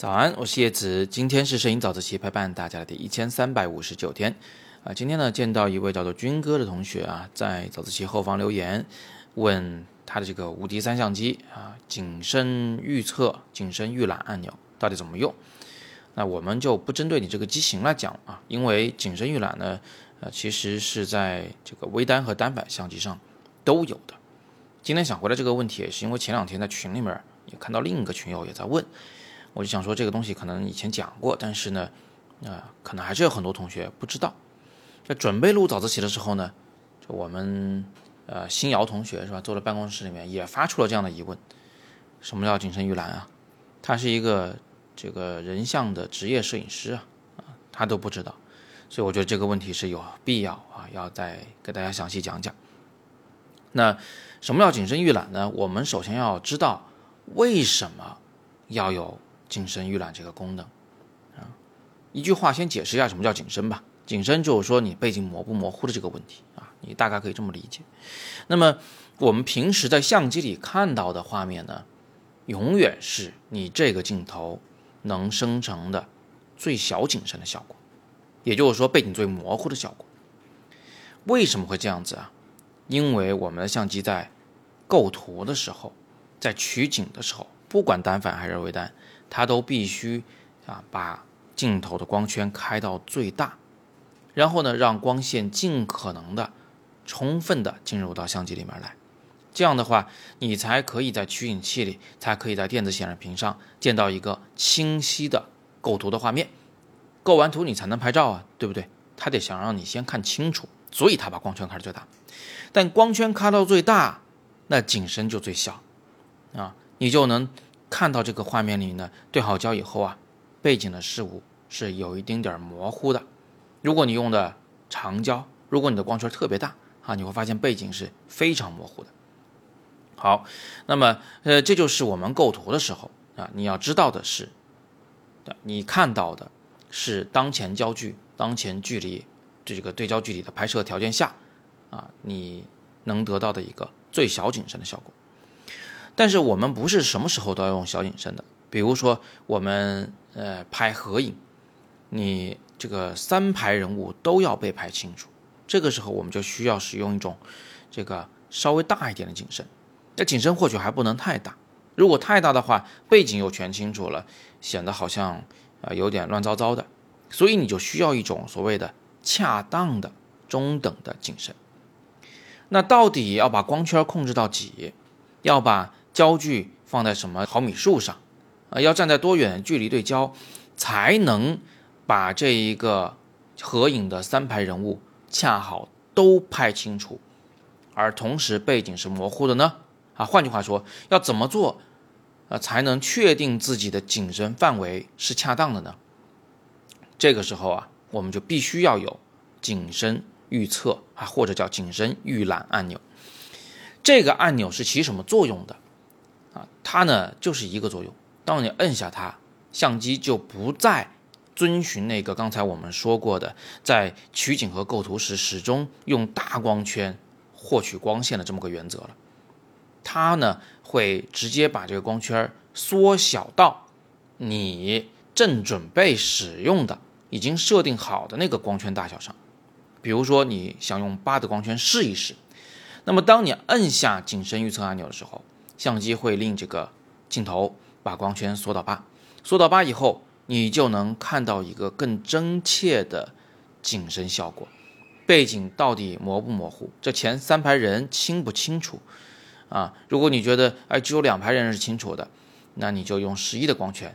早安，我是叶子。今天是摄影早自习陪伴大家的第一千三百五十九天啊。今天呢，见到一位叫做军哥的同学啊，在早自习后方留言，问他的这个无敌三相机啊，景深预测、景深预览按钮到底怎么用？那我们就不针对你这个机型来讲啊，因为景深预览呢，呃，其实是在这个微单和单反相机上都有的。今天想回答这个问题，也是因为前两天在群里面也看到另一个群友也在问。我就想说，这个东西可能以前讲过，但是呢，啊，可能还是有很多同学不知道。在准备录早自习的时候呢，就我们呃新瑶同学是吧，坐在办公室里面也发出了这样的疑问：什么叫景深预览啊？他是一个这个人像的职业摄影师啊，啊，他都不知道。所以我觉得这个问题是有必要啊，要再给大家详细讲讲。那什么叫景深预览呢？我们首先要知道为什么要有。景深预览这个功能，啊，一句话先解释一下什么叫景深吧。景深就是说你背景模不模糊的这个问题啊，你大概可以这么理解。那么我们平时在相机里看到的画面呢，永远是你这个镜头能生成的最小景深的效果，也就是说背景最模糊的效果。为什么会这样子啊？因为我们的相机在构图的时候，在取景的时候，不管单反还是微单。它都必须啊，把镜头的光圈开到最大，然后呢，让光线尽可能的充分的进入到相机里面来。这样的话，你才可以在取景器里，才可以在电子显示屏上见到一个清晰的构图的画面。构完图你才能拍照啊，对不对？他得想让你先看清楚，所以他把光圈开到最大。但光圈开到最大，那景深就最小啊，你就能。看到这个画面里呢，对好焦以后啊，背景的事物是有一丁点模糊的。如果你用的长焦，如果你的光圈特别大啊，你会发现背景是非常模糊的。好，那么呃，这就是我们构图的时候啊，你要知道的是，你看到的是当前焦距、当前距离这个对焦距离的拍摄条件下啊，你能得到的一个最小景深的效果。但是我们不是什么时候都要用小景深的，比如说我们呃拍合影，你这个三排人物都要被拍清楚，这个时候我们就需要使用一种这个稍微大一点的景深，那景深或许还不能太大，如果太大的话，背景又全清楚了，显得好像啊有点乱糟糟的，所以你就需要一种所谓的恰当的中等的景深。那到底要把光圈控制到几？要把焦距放在什么毫米数上？啊，要站在多远距离对焦，才能把这一个合影的三排人物恰好都拍清楚，而同时背景是模糊的呢？啊，换句话说，要怎么做，啊，才能确定自己的景深范围是恰当的呢？这个时候啊，我们就必须要有景深预测啊，或者叫景深预览按钮。这个按钮是起什么作用的？啊，它呢就是一个作用，当你摁下它，相机就不再遵循那个刚才我们说过的，在取景和构图时始终用大光圈获取光线的这么个原则了。它呢会直接把这个光圈缩小到你正准备使用的、已经设定好的那个光圈大小上。比如说你想用八的光圈试一试，那么当你摁下景深预测按钮的时候。相机会令这个镜头把光圈缩到八，缩到八以后，你就能看到一个更真切的景深效果。背景到底模不模糊？这前三排人清不清楚？啊，如果你觉得哎只有两排人是清楚的，那你就用十一的光圈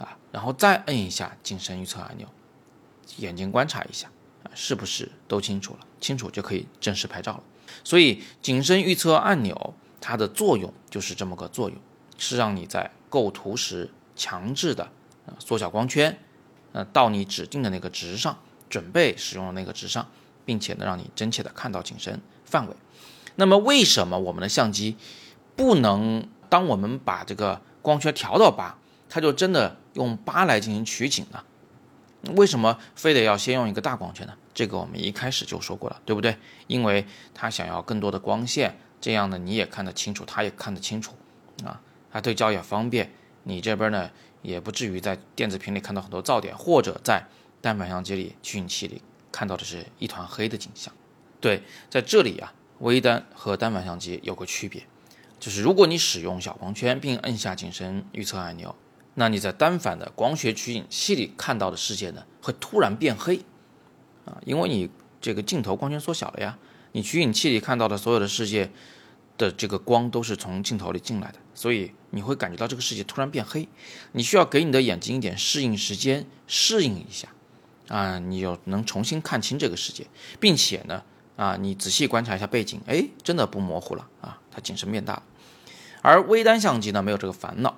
啊，然后再摁一下景深预测按钮，眼睛观察一下啊，是不是都清楚了？清楚就可以正式拍照了。所以景深预测按钮。它的作用就是这么个作用，是让你在构图时强制的缩小光圈，呃到你指定的那个值上，准备使用那个值上，并且呢让你真切的看到景深范围。那么为什么我们的相机不能当我们把这个光圈调到八，它就真的用八来进行取景呢？为什么非得要先用一个大光圈呢？这个我们一开始就说过了，对不对？因为它想要更多的光线。这样呢，你也看得清楚，他也看得清楚，啊，他对焦也方便。你这边呢，也不至于在电子屏里看到很多噪点，或者在单反相机里取景器里看到的是一团黑的景象。对，在这里啊，微单和单反相机有个区别，就是如果你使用小光圈并摁下景深预测按钮，那你在单反的光学取景器里看到的世界呢，会突然变黑啊，因为你这个镜头光圈缩小了呀，你取景器里看到的所有的世界的这个光都是从镜头里进来的，所以你会感觉到这个世界突然变黑，你需要给你的眼睛一点适应时间，适应一下啊，你就能重新看清这个世界，并且呢。啊，你仔细观察一下背景，哎，真的不模糊了啊，它景深变大了。而微单相机呢，没有这个烦恼。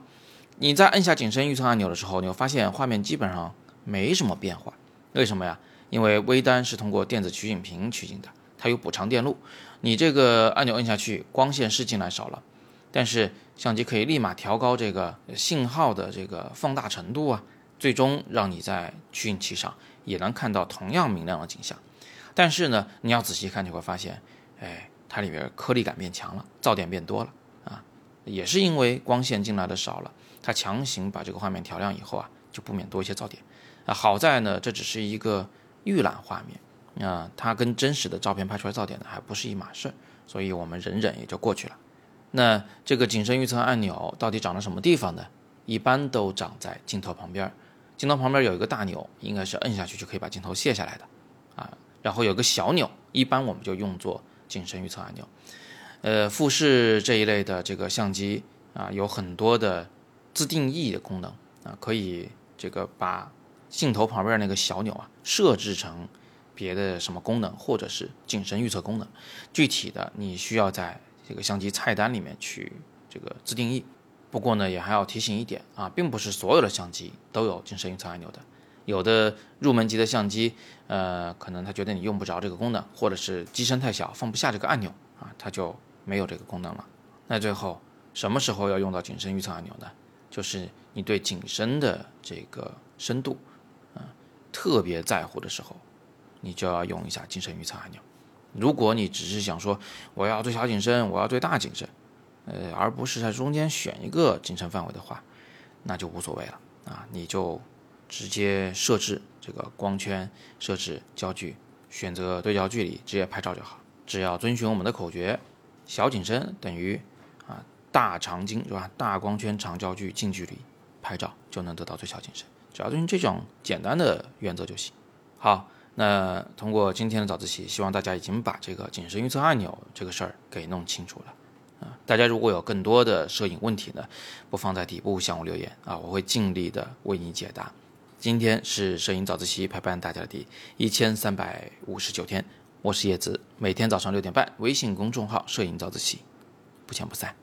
你在按下景深预测按钮的时候，你会发现画面基本上没什么变化。为什么呀？因为微单是通过电子取景屏取景的，它有补偿电路。你这个按钮摁下去，光线是进来少了，但是相机可以立马调高这个信号的这个放大程度啊，最终让你在取景器上也能看到同样明亮的景象。但是呢，你要仔细看，你会发现，哎，它里边颗粒感变强了，噪点变多了啊，也是因为光线进来的少了，它强行把这个画面调亮以后啊，就不免多一些噪点啊。好在呢，这只是一个预览画面啊，它跟真实的照片拍出来噪点呢还不是一码事，所以我们忍忍也就过去了。那这个景深预测按钮到底长在什么地方呢？一般都长在镜头旁边，镜头旁边有一个大钮，应该是摁下去就可以把镜头卸下来的啊。然后有个小钮，一般我们就用作景深预测按钮。呃，富士这一类的这个相机啊，有很多的自定义的功能啊，可以这个把镜头旁边那个小钮啊设置成别的什么功能，或者是景深预测功能。具体的你需要在这个相机菜单里面去这个自定义。不过呢，也还要提醒一点啊，并不是所有的相机都有景深预测按钮的。有的入门级的相机，呃，可能他觉得你用不着这个功能，或者是机身太小放不下这个按钮啊，它就没有这个功能了。那最后什么时候要用到景深预测按钮呢？就是你对景深的这个深度，啊，特别在乎的时候，你就要用一下景深预测按钮。如果你只是想说我要最小景深，我要最大景深，呃，而不是在中间选一个景深范围的话，那就无所谓了啊，你就。直接设置这个光圈，设置焦距，选择对焦距离，直接拍照就好。只要遵循我们的口诀，小景深等于啊大长径是吧？大光圈长焦距近距离拍照就能得到最小景深。只要遵循这种简单的原则就行。好，那通过今天的早自习，希望大家已经把这个景深预测按钮这个事儿给弄清楚了啊。大家如果有更多的摄影问题呢，不妨在底部向我留言啊，我会尽力的为你解答。今天是摄影早自习陪伴大家的第一千三百五十九天，我是叶子，每天早上六点半，微信公众号“摄影早自习”，不见不散。